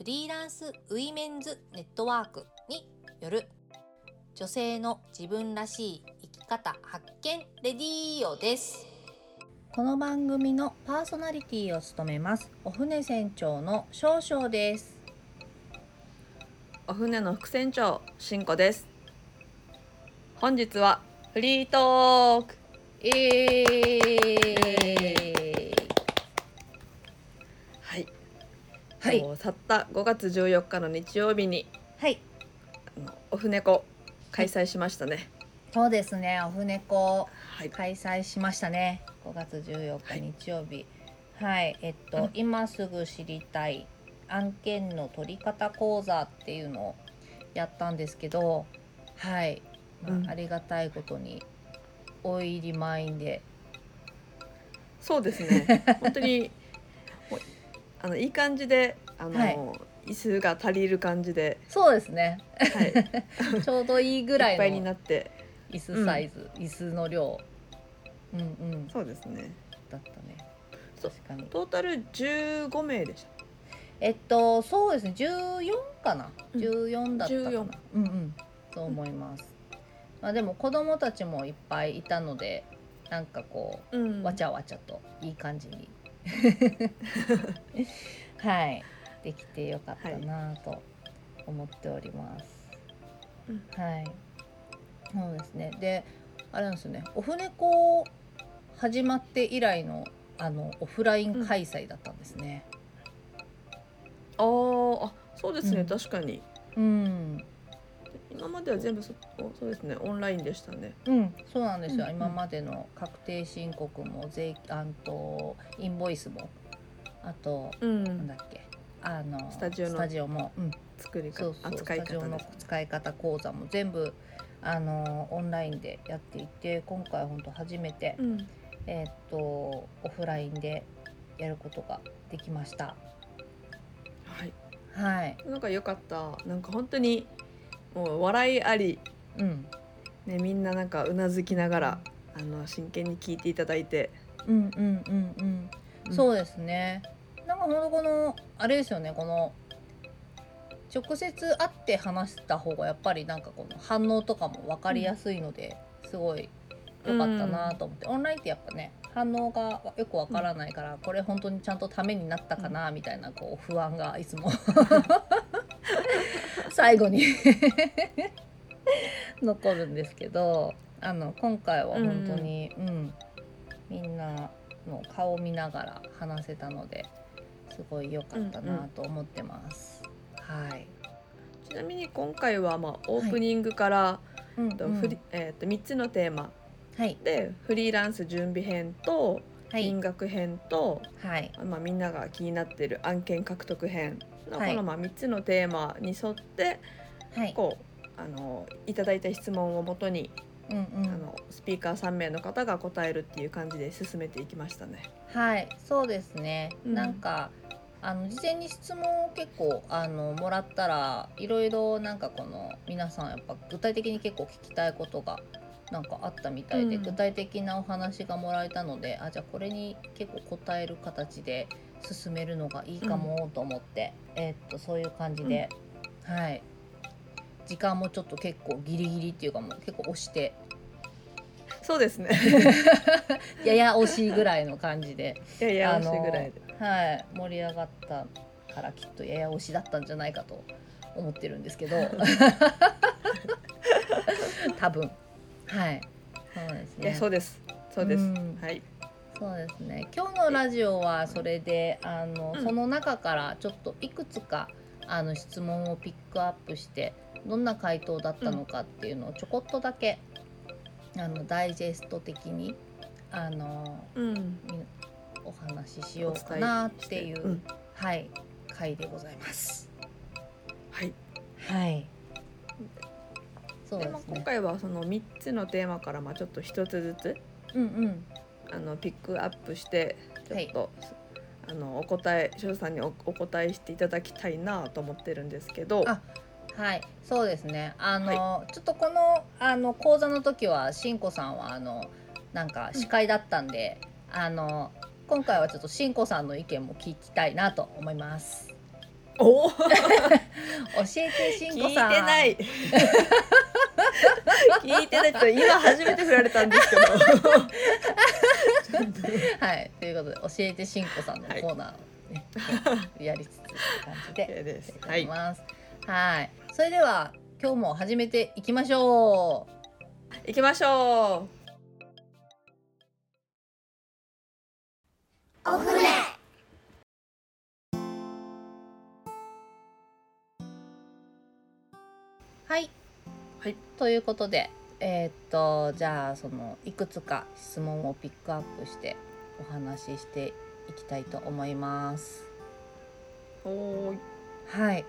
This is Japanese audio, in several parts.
フリーランスウィメンズネットワークによる女性の自分らしい生き方発見レディオです。この番組のパーソナリティを務めますお船船長の少々です。お船の副船長しんこです。本日はフリートーク。えー、はい。と去った5月14日の日曜日にはい。あのお船子開催しましたね。そうですね。お船子はい。開催しましたね。5月14はい日日曜日。はい、えっと、うん。今すぐ知りたい案件の取り方講座っていうのをやったんですけどはい、まあうん。ありがたいことに大入り満員で。そうですね。本当にあのいい感じであの、はい。椅子が足りる感じで、そうですね。はい、ちょうどいいぐらいっぱいになって。椅子サイズ、椅子の量。うんうん。そうですね。だったね。そう。確かに。トータル15名でした。えっとそうですね。14かな。うん。14だったかな。14うん。うんそう思います、まあでも子供たちもいっぱいいたのでなんかこうん。うわちゃわちゃといい感じに。はいできてよかったなと思っております。うん。はい、そうですね。であれなんですよね。オフネコ始まって以来のあのオフライン開催だったんですね。あーあそうですね、うん。確かに。うん。今までは全部そそうですね。オンラインでしたね。うん、そうなんですよ、うんうん。今までの確定申告も税あんとインボイスもあと、うん。なんだっけあのスタジオのスタジオも、うん、作り方そうそう扱いスタジオの方です使い方講座も全部あのオンラインでやっていて今回本当初めて、うん。えーっとオフラインでやることができました。はい。はい。なんか良かった。なんか本当にもう笑いあり。うん。ねみんななんかうなずきながらあの真剣に聞いていただいて、うんうんうんうん。うん。そうですね。なんかほんとこのあれですよねこの直接会って話した方がやっぱりなんかこの反応とかも分かりやすいので、すごい良かったなと思って、オンラインってやっぱね反応がよく分からないから、これ本当にちゃんとためになったかなみたいなこう不安がいつも。最後に 残るんですけどあの今回は本当に、うん。みんなの顔を見ながら話せたのですごい良かったなと思ってます。はい。ちなみに今回はまあオープニングから、うんとフリえー、と3つのテーマはい。でフリーランス準備編とはい。金額編と、はい。まあ、みんなが気になっている案件獲得編のはい。このまあ3つのテーマに沿ってはい。こうあのいただいた質問をもとに、うんうん。あのスピーカー3名の方が答えるっていう感じで進めていきましたね。はいそうですね。うんなんかあの事前に質問を結構あのもらったらいろいろなんかこの皆さんやっぱ具体的に結構聞きたいことがなんかあったみたいで、うん具体的なお話がもらえたのであじゃあこれに結構答える形で進めるのがいいかもと思って、えーっとそういう感じで、はい時間もちょっと結構ギリギリっていうかもう結構押してそうですね。やや惜しいぐらいの感じで、いやいや惜しいぐらいで。はい、盛り上がったからきっとやや惜しだったんじゃないかと思ってるんですけど 多分はいそうですねそうです。そうです。うんはい。そうですね今日のラジオはそれであの、うんその中からちょっといくつかあの質問をピックアップしてどんな回答だったのかっていうのをちょこっとだけ、あのダイジェスト的にあのうん。みお話ししようかなっていう、うん。はい回でございます。はい。そうでね。まあ今回はその3つのテーマからまあちょっと一つずつうんうん。あのピックアップしてちょっと、あのお答え翔さんにおお答えしていただきたいなと思ってるんですけど。あはいそうですね。あの、ちょっとこのあの講座の時はしんこさんはあのなんか司会だったんで、あの今回はちょっとしんこさんの意見も聞きたいなと思います。おお教えてしん聞いてこさんない。聞いてないって今初めて振られたんですけど。はいということで教えてしんこさんのコーナーをね、やりつつ感じではいいきますはいそれでは今日も始めていきましょう行きましょはい。はい。ということで、えーっとじゃあそのいくつか質問をピックアップしてお話ししていきたいと思います。はい。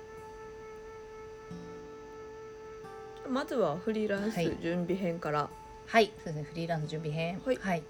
まずはフリーランスはい準備編から、はい。そうですね。フリーランス準備編。はいはい。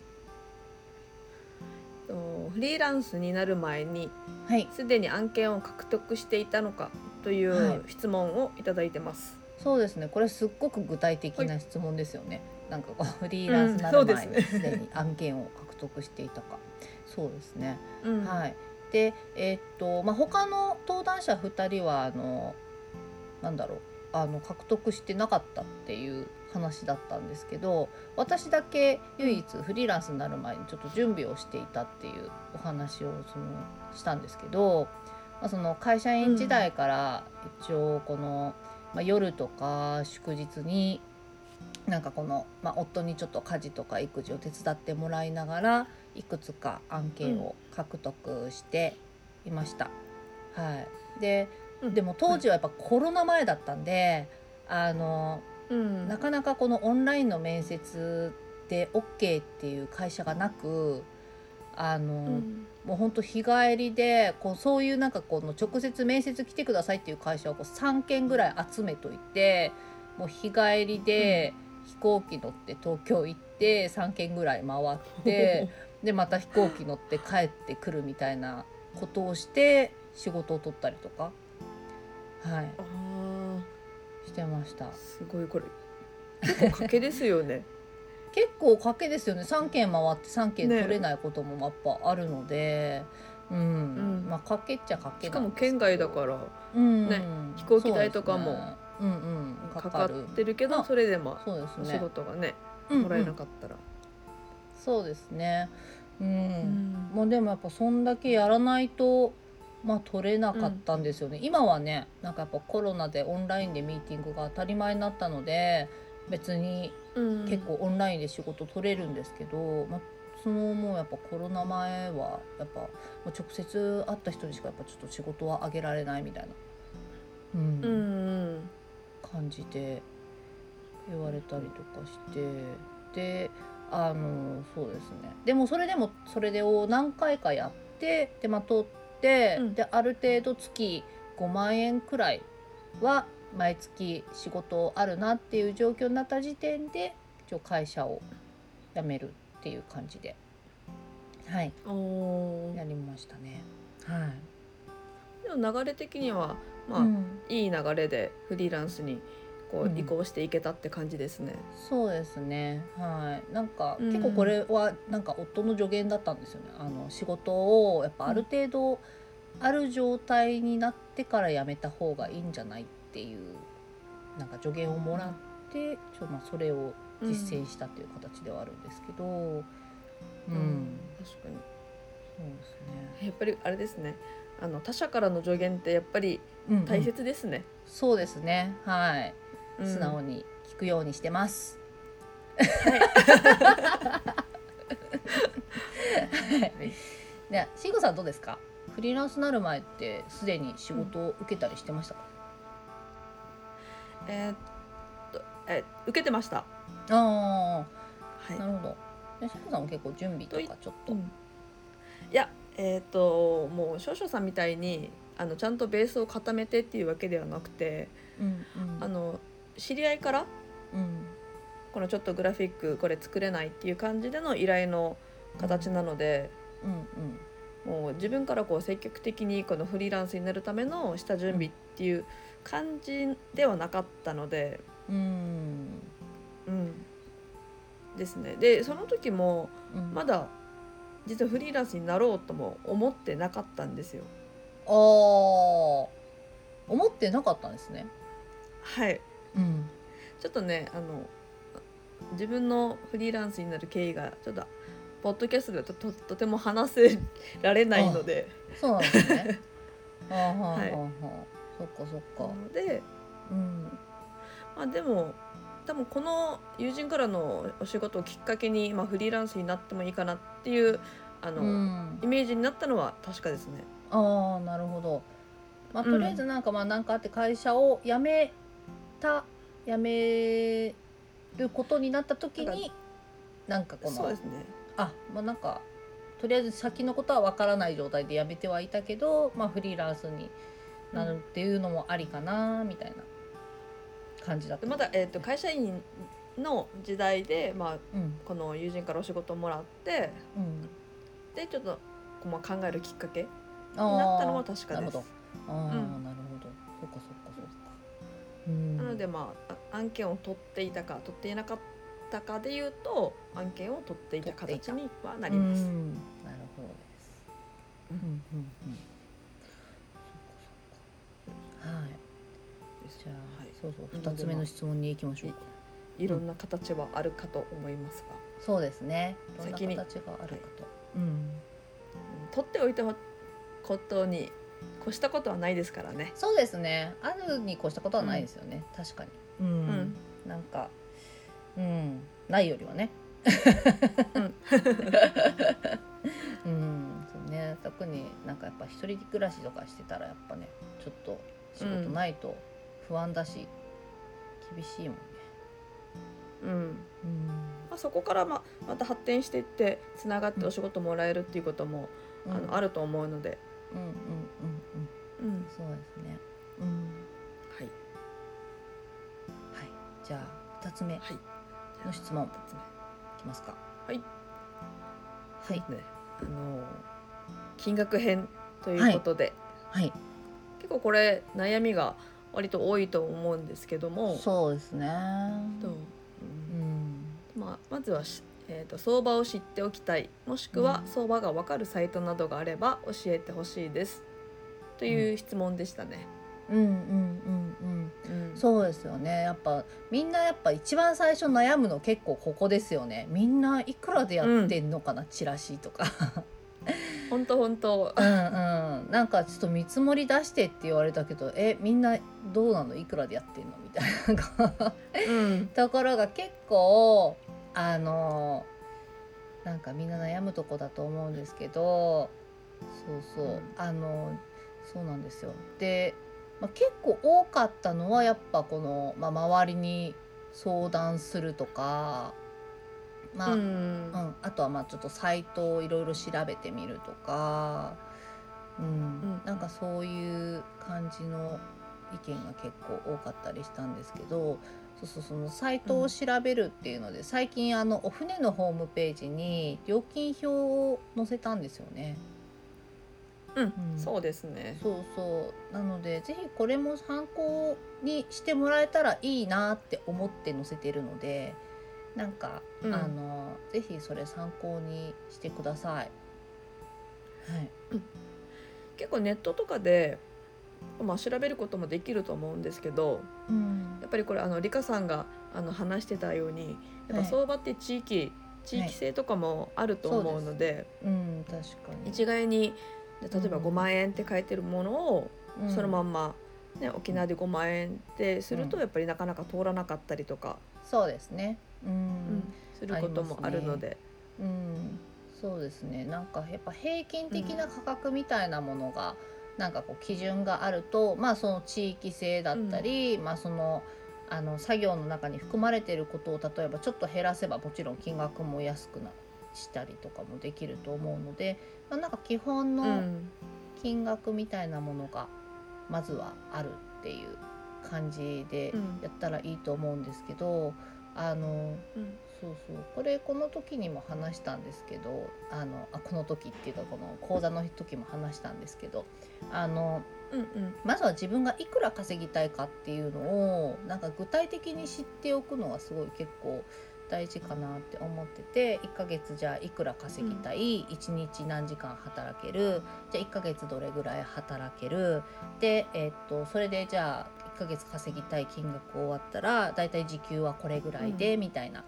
とフリーランスになる前にはい。すでに案件を獲得していたのかといはいう質問をいただいてます。そうですね。これすっごく具体的な質問ですよね。なんかこうフリーランスになうんる前にすでに案件を獲得していたか。そうですね。うんはい。で、えーっとまあ他の登壇者2人はあのなんだろうあの獲得してなかったっていう話だったんですけど私だけ唯一フリーランスになる前にちょっと準備をしていたっていうお話をそのしたんですけど、まあ、その会社員時代から一応この、まあ、夜とか祝日になんかこの、まあ、夫にちょっと家事とか育児を手伝ってもらいながらいくつか案件を獲得していました。はい、でうんでも当時はやっぱコロナ前だったんであのうん。なかなかこのオンラインの面接で OK っていう会社がなくあの、うん。もうほんと日帰りでこうそういうなんかこの直接面接来てくださいっていう会社をこう3件ぐらい集めといてもう日帰りで飛行機乗って東京行って3件ぐらい回って でまた飛行機乗って帰ってくるみたいなことをして仕事を取ったりとかはい。あしてました。ーすごいこれ。結構賭けですよね。結構賭けですよね。3件回って3件ね取れないこともやっぱあるので、うん。ん。まあ賭けっちゃ賭けしかもなんです県外だからうんね飛行機代とかもそうですね。うんうん。かかる。ってるけどあそれでもお仕そうですね。事がねもらえなかったら。そうですね。うん、うん。もうでもやっぱそんだけやらないとまあ取れなかったんですよね、今はねなんかやっぱコロナでオンラインでミーティングが当たり前になったので別にうん。結構オンラインで仕事取れるんですけど、まあ、そのもうやっぱコロナ前はやっぱ直接会った人にしかやっぱちょっと仕事はあげられないみたいな、うんうんうん。感じで言われたりとかしてであのそうですね。でもそれでもそれでを何回かやってでまあ取って、うん。である程度月5万円くらいは毎月仕事あるなっていう状況になった時点で一応会社を辞めるっていう感じで。はい。やりましたね。はい、でも流れ的にはまあ、うん。いい流れでフリーランスにこううん移行していけたって感じですね。そうですね。はい。なんか、うん結構これはなんか夫の助言だったんですよね。あの仕事をやっぱある程度ある状態になってから辞めた方がいいんじゃないっていうなんか助言をもらって、ちょまあそれを実践したっていう形ではあるんですけど、うん、うん確かにそうですね。やっぱりあれですねあの他者からの助言ってやっぱりうんうん大切ですね。そうですね。はい。うん素直に聞くようにしてます。はい。で、しんごさんどうですか？フリーランスになる前ってすでに仕事を受けたりしてましたか？えーっとえ受けてました。ああ、はいなるほど。で、しんごさんも結構準備とかちょっと。うんいやえーっともう少々さんみたいにあのちゃんとベースを固めてっていうわけではなくてうんあの知り合いからうん。このちょっとグラフィックこれ作れないっていう感じでの依頼の形なので、うんもう自分からこう積極的にこのフリーランスになるための下準備っていう感じではなかったので、うんうん。うん、ですね。でその時もうん。まだ実はフリーランスになろうとも思ってなかったんですよ。あー。思ってなかったんですね。はいうんちょっとねあの自分のフリーランスになる経緯がちょっとポッドキャストでとととても話せられないのでそうなんですね。はあはあはあはいそっかそっなか。ので、うんまあ、でも多分この友人からのお仕事をきっかけに、まあ、フリーランスになってもいいかなっていうあの、うんイメージになったのは確かですね。ああなるほど。まあうんとりあえずなんかまあなんかあって会社を辞めた辞めることになった時になんかこのそうですねあまあなんかとりあえず先のことはわからない状態で辞めてはいたけど、まあ、フリーランスになるっていうのもありかなみたいな感じだった。でまだ、えー、と会社員の時代で、まあ、うんこの友人からお仕事をもらってうんでちょっとこうまあ考えるきっかけになったのは確かですなるほど。ああ、うんなるほど。そっかそ。うん。なのでまああ案件を取っていたか取っていなかったかでいうと案件を取っていた形にはなります。うんなるほどです。うんうんうん。そっかそっか。はい。じゃあ、はいそうそう二つ目の質問に行きましょうか。いろんな形はあるかと思いますが、そうですね。先に形があるかと。うん。うん取っておいたことに越したことはないですからね。そうですね。あるに越したことはないですよね。確かに。うん。うんなんか、うん、ないよりはね。うん、そうね。特になんかやっぱ一人暮らしとかしてたらやっぱね、ちょっと仕事ないと不安だし、厳しいもんね。うんうん。まあ、そこからまあまた発展していってつながってお仕事もらえるっていうことも、あのある。ると思うので、うんうんうんうん。うんそうですね。うん。はいはい。じゃあ二つ目いはいの質問二つ目きますか。はいはい。ねあの金額編ということで、はい。結構これ悩みが割と多いと思うんですけどもそうですね。とう？うんん。まあ、まずはし、えー、と相場を知っておきたいもしくはうん。相場がわかるサイトなどがあれば教えてほしいです。という質問でしたね。うん。うん。うん。うん。うん。そうですよね。やっぱみんなやっぱ一番最初悩むの結構ここですよね。みんないくらでやってんのかな、チラシとか。本当本当。うんうん。なんかちょっと見積もり出してって言われたけど、えみんなどうなの？いくらでやってんの？みたいな。うん。ところが結構あのなんかみんな悩むとこだと思うんですけど、そうそう、うん。あのそうなんですよ。で、まあ、結構多かったのはやっぱこの、まあ、周りに相談するとか、まあ、ううんんあとはまあちょっとサイトをいろいろ調べてみるとか、うんん。なんかそういう感じの意見が結構多かったりしたんですけどそうそうそのサイトを調べるっていうので、最近あのお船のホームページに料金表を載せたんですよね。うんうんそうですね。そうそうなのでぜひこれも参考にしてもらえたらいいなって思って載せてるのでなんか、うんあのぜひそれ参考にしてください。はい、結構ネットとかで、まあ、調べることもできると思うんですけどうん。やっぱりこれあのリカさんがあの話してたようにやっはい。ぱ相場って地域、地域性とかもあると思うので、うん、確かに。一概に例えばうん。5万円って書いてるものを、うん。そのまんま、ね、沖縄で5万円ってするとうん。やっぱりなかなか通らなかったりとか、そうですね。ううんん、することもあるので。うん、そうですね。なんかやっぱ平均的な価格みたいなものが、なんかこう基準があると、まあその地域性だったり、まあそのあの作業の中に含まれていることを例えばちょっと減らせばもちろん金額も安くなしたりとかもできると思うので、まあ、なんか基本うのん。金額みたいなものがまずはあるっていう感じでうん。やったらいいと思うんですけど、あのうんそうそう。これこの時にも話したんですけどあのあこの時っていうかこの講座の時も話したんですけどあのうんうん。まずは自分がいくら稼ぎたいかっていうのをなんか具体的に知っておくのがすごい結構大事かなって思ってて1ヶ月じゃあいくら稼ぎたい、1日何時間働ける？じゃあ1ヶ月どれぐらい働ける？で、えっとそれでじゃあ1ヶ月稼ぎたい金額終わったらだいたい時給はこれぐらいで、みたいな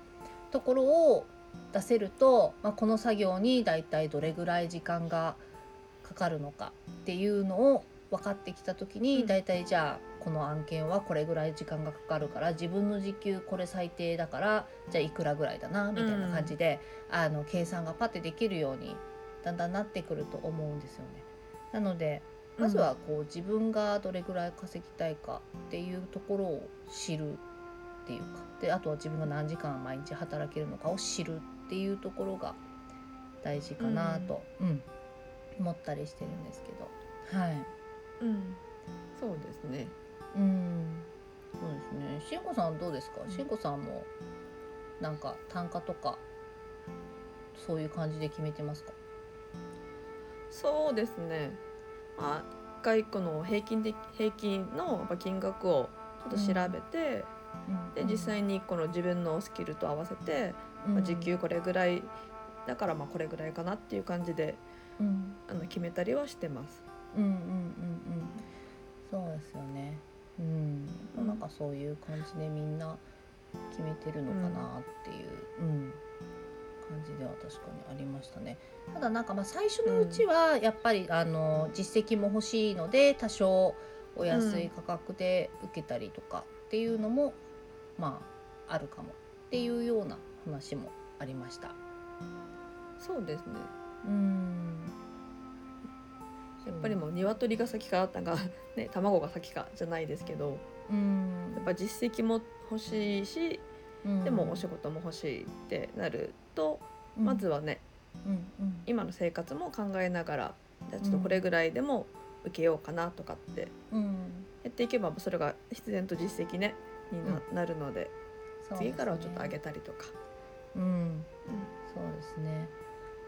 ところを出せると、まあ、この作業にだいたいどれぐらい時間がかかるのかっていうのを分かってきた時に、うん。だいたいじゃあこの案件はこれぐらい時間がかかるから自分の時給これ最低だからじゃあいくらぐらいだなみたいな感じで、あの計算がパッてできるようにだんだんなってくると思うんですよね。なのでまずはこう自分がどれぐらい稼ぎたいかっていうところを知るっていうか。であとは自分が何時間毎日働けるのかを知るっていうところが大事かなと、うん。思ったりしてるんですけど。はい。うん。そうですね。うん。そうですね。しんこさんどうですか？しんこさんもなんか単価とかそういう感じで決めてますか？そうですね。まあ一回この平均的平均のやっぱ金額をちょっと調べて、で実際にこの自分のスキルと合わせて、まあ、時給これぐらいだからまあこれぐらいかなっていう感じでうん。あの決めたりはしてます。うんうんうんうん。そうですよね。うん、うんなんかそういう感じでみんな決めてるのかなっていう、うん。感じでは確かにありましたね。ただなんかまあ最初のうちはやっぱり、あの実績も欲しいので多少お安い価格で受けたりとかっていうのも、まああるかもっていうような話もありました。そうですね。うん。やっぱりもう鶏が先かなんか ね卵が先かじゃないですけどうん。やっぱ実績も欲しいしうん。でもお仕事も欲しいってなると、まずはねうんうん。今の生活も考えながらじゃあちょっとこれぐらいでも受けようかなとかってうんやっていけばそれが必然と実績ねにな,、なるので次からはちょっと上げたりとか。うん。そうですね。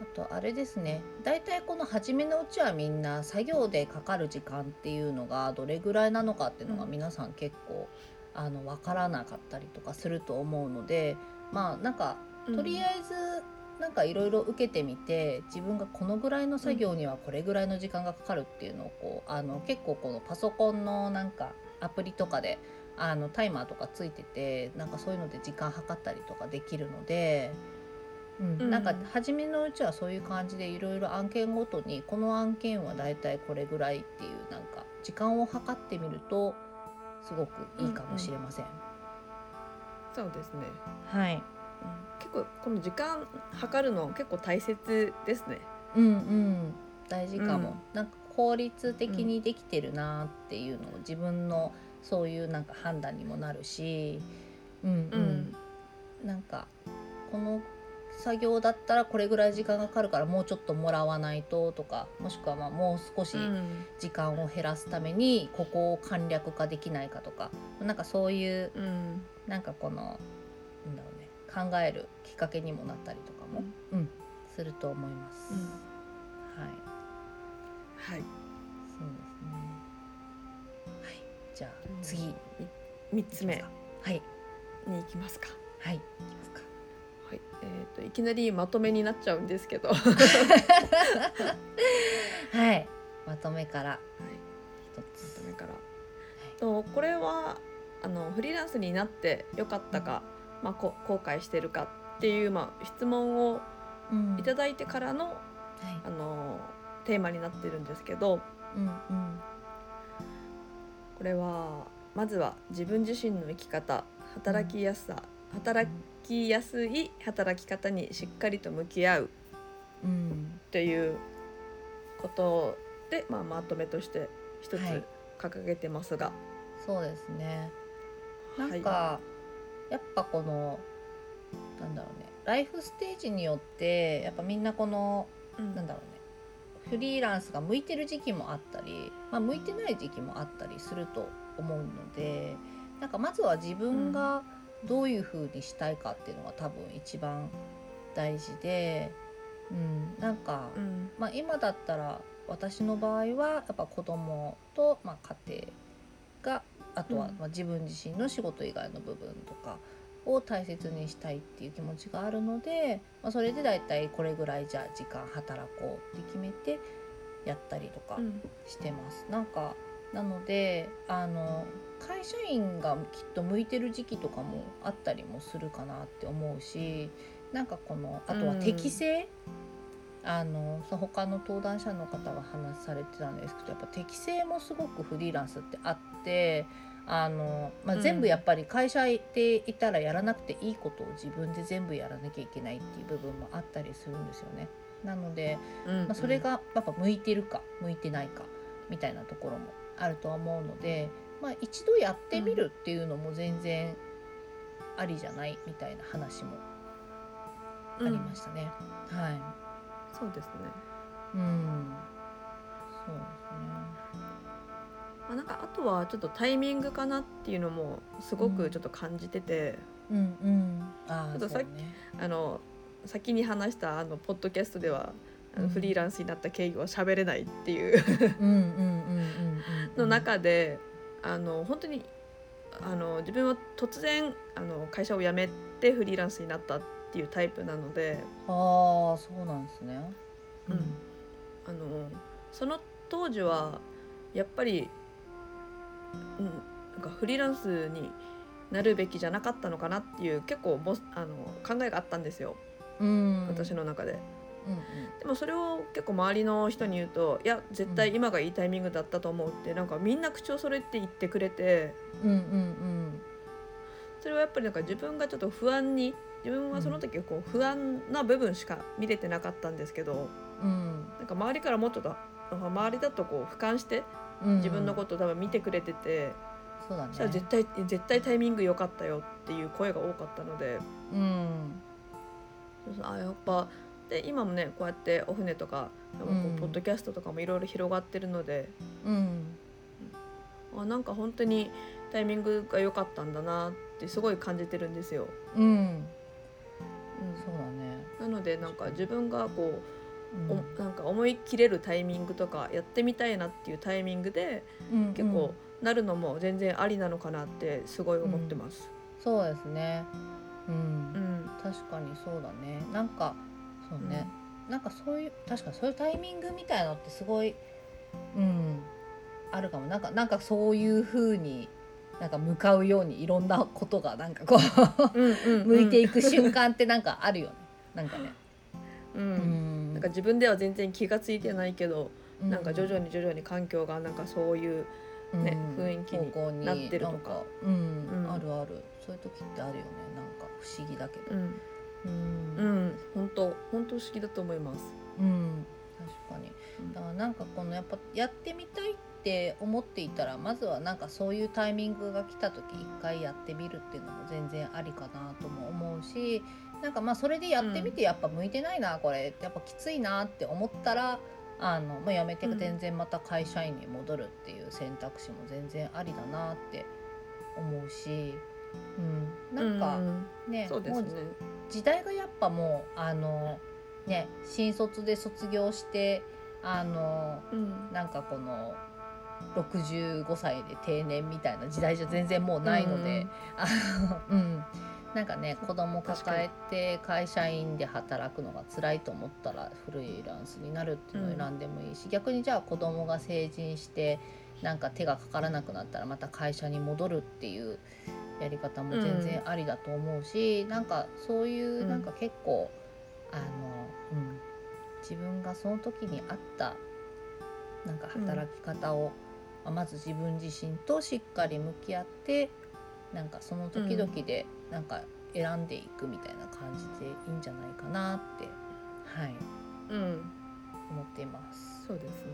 あとあれですね。大体この初めのうちはみんな作業でかかる時間っていうのがどれぐらいなのかっていうのがうん。皆さん結構、あの分からなかったりとかすると思うのでまあなんかとりあえずなんかいろいろ受けてみて自分がこのぐらいの作業にはこれぐらいの時間がかかるっていうのをこうあの結構このパソコンのなんかアプリとかであのタイマーとかついててなんかそういうので時間計ったりとかできるので、うんうん。なんか初めのうちはそういう感じでいろいろ案件ごとにこの案件はだいたいこれぐらいっていうなんか時間を計ってみるとすごくいいかもしれません。そうですね、はい、うん結構この時間測るの結構大切ですね。うんうん。大事かも、うん。なんか効率的にできてるなっていうのを自分のそういうなんか判断にもなるし、うんうん。なんかこの作業だったらこれぐらい時間がかかるからもうちょっともらわないととかもしくはまあもう少しうん。時間を減らすためにここを簡略化できないかとか。なんかそういううん。なんかこのなんだろうね考えるきっかけにもなったりとかも、うんすると思います。うんはいはい。そうですね。はい。じゃあ次み三つ目はいに行きますか。はい。はい。えっ、といきなりまとめになっちゃうんですけど。はい。まとめから一まつ。とめから。とこれはあのフリーランスになってよかったか、まあこ後悔してるかっていうまあ質問をうん。いただいてからの、はい。あのテーマになってるんですけど、うんうん。これはまずは自分自身の生き方、働きやすさ、働きやすい働き方にしっかりと向き合ううん。ということで、まあ、まとめとして一つはい。掲げてますが、そうですね。なはい。んか、やっぱこのなんだろうねライフステージによってやっぱみんなこのうん。なんだろうねフリーランスが向いてる時期もあったり、まあ、向いてない時期もあったりすると思うのでなんかまずは自分がどういう風にしたいかっていうのが多分一番大事で、うん、なんか、うん。まあ、今だったら私の場合はやっぱ子供とまあ家庭があとはうん。まあ自分自身の仕事以外の部分とかを大切にしたいっていう気持ちがあるので、まあ、それでだいたいこれぐらいじゃあ時間働こうって決めてやったりとかうん。してます。なんかなのであの会社員がきっと向いてる時期とかもあったりもするかなって思うしなんかこのあとは適性、あのその他の登壇者の方が話されてたんですけどやっぱ適性もすごくフリーランスってあってあの、まあ、うん。全部やっぱり会社でいたらやらなくていいことを自分で全部やらなきゃいけないっていう部分もあったりするんですよね。なので、うんまあ、それがやっぱ向いてるか向いてないかみたいなところもあるとは思うので、まあ、一度やってみるっていうのも全然ありじゃないみたいな話もありましたね。はそうですね。い、うん、そうですまあ、なんかあとはちょっとタイミングかなっていうのもすごくちょっと感じてて、ね。うんうん、ああちょっとさっきそうね。あの先に話したあのポッドキャストではあうんのフリーランスになった経緯は喋れないっていううんうんうんうんうんうん。の中であの本当にあの自分は突然あの会社を辞めてフリーランスになったっていうタイプなのでああそうなんですね。うんあのその当時はやっぱり、うん、なんかフリーランスになるべきじゃなかったのかなっていう結構もあの考えがあったんですよ。うん、私の中で。うんでもそれを結構周りの人に言うと「いや絶対今がいいタイミングだったと思う」ってなんかみんな口を揃えて言ってくれて。うんうんうん。それはやっぱりなんか自分がちょっと不安に自分はその時こう不安な部分しか見れてなかったんですけどうん。なんか周りからもうちょっと周りだとこう俯瞰してうん自分のことを多分見てくれてて、そうだね。そしたら絶対絶対タイミング良かったよっていう声が多かったので。うん。そうそうあやっぱで今もねこうやってお船とかこううん。ポッドキャストとかもいろいろ広がってるので、うん。あなんか本当にタイミングが良かったんだなってすごい感じてるんですよ。うん。うん。そうだね。なのでなんか自分がこう、うんおなんか思い切れるタイミングとかやってみたいなっていうタイミングでうん結構なるのも全然ありなのかなってすごい思ってます。そうですね。ううん。ん、確かにそうだね。なんかそうね、なんかそういう確かにそういうタイミングみたいのってすごいうん。あるかも。なんかなんかそういう風になんか向かうようにいろんなことがなんかこううんうんうん。向いていく瞬間ってなんかあるよね。なんかね。う、んか自分では全然気がついてないけど、うなんか徐々に徐々に環境がなんかそういうねうん。雰囲気になってるとかうん。うん。あるある。そういう時ってあるよね。なんか不思議だけど。うん。うん。うん。本当本当不思議だと思います。うん。確かに。うん。だからなんかこのやっぱやってみたいって思っていたらまずはなんかそういうタイミングが来た時一回やってみるっていうのも全然ありかなとも思うしなんかまあそれでやってみてやっぱ向いてないなこれ。やっぱきついなって思ったらあの、まあ、やめてうん。全然また会社員に戻るっていう選択肢も全然ありだなって思うし、うん、なんかうねもうそうですね。時代がやっぱもうあのね新卒で卒業してあのうん。なんかこの65歳で定年みたいな時代じゃ全然もうないので、あのうん、なんかね子供抱えて会社員で働くのが辛いと思ったらフリーランスになるっていうのを選んでもいいし、逆にじゃあ子供が成人してなんか手がかからなくなったらまた会社に戻るっていうやり方も全然ありだと思うし、なんかそういううん。なんか結構、あの、うん、自分がその時にあったなんか働き方を、まあまず自分自身としっかり向き合ってなんかその時々でなんか選んでいくみたいな感じでいいんじゃないかなって、はい、うん思っています。そうですね。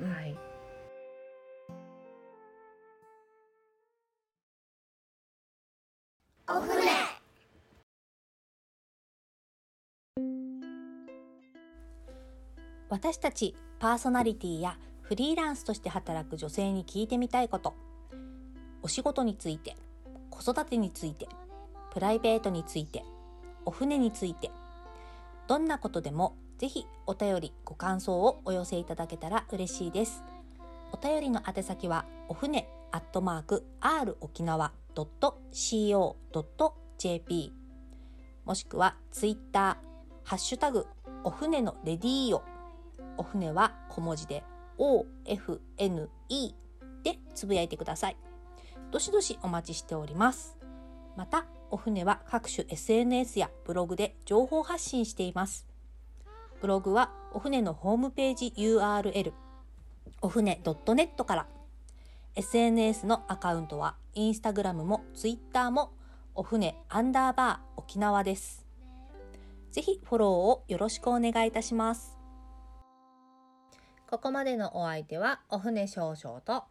うん。はい。私たちパーソナリティやフリーランスとして働く女性に聞いてみたいこと。お仕事について子育てについてプライベートについてお船についてどんなことでもぜひお便りご感想をお寄せいただけたら嬉しいです。お便りの宛先はお船アットマーク r 沖縄 .co.jp もしくはツイッターハッシュタグお船のレディーオお船は小文字で OFNE でつぶやいてください。どしどしお待ちしております。またお船は各種 SNS やブログで情報発信しています。ブログはお船のホームページ URL お船 .net から。SNS のアカウントはインスタグラムもツイッターもお船アンダーバー沖縄です。ぜひフォローをよろしくお願いいたします。ここまでのお相手はお船少々と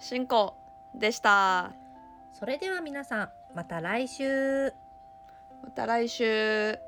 進行。でした。それでは皆さんまた来週。また来週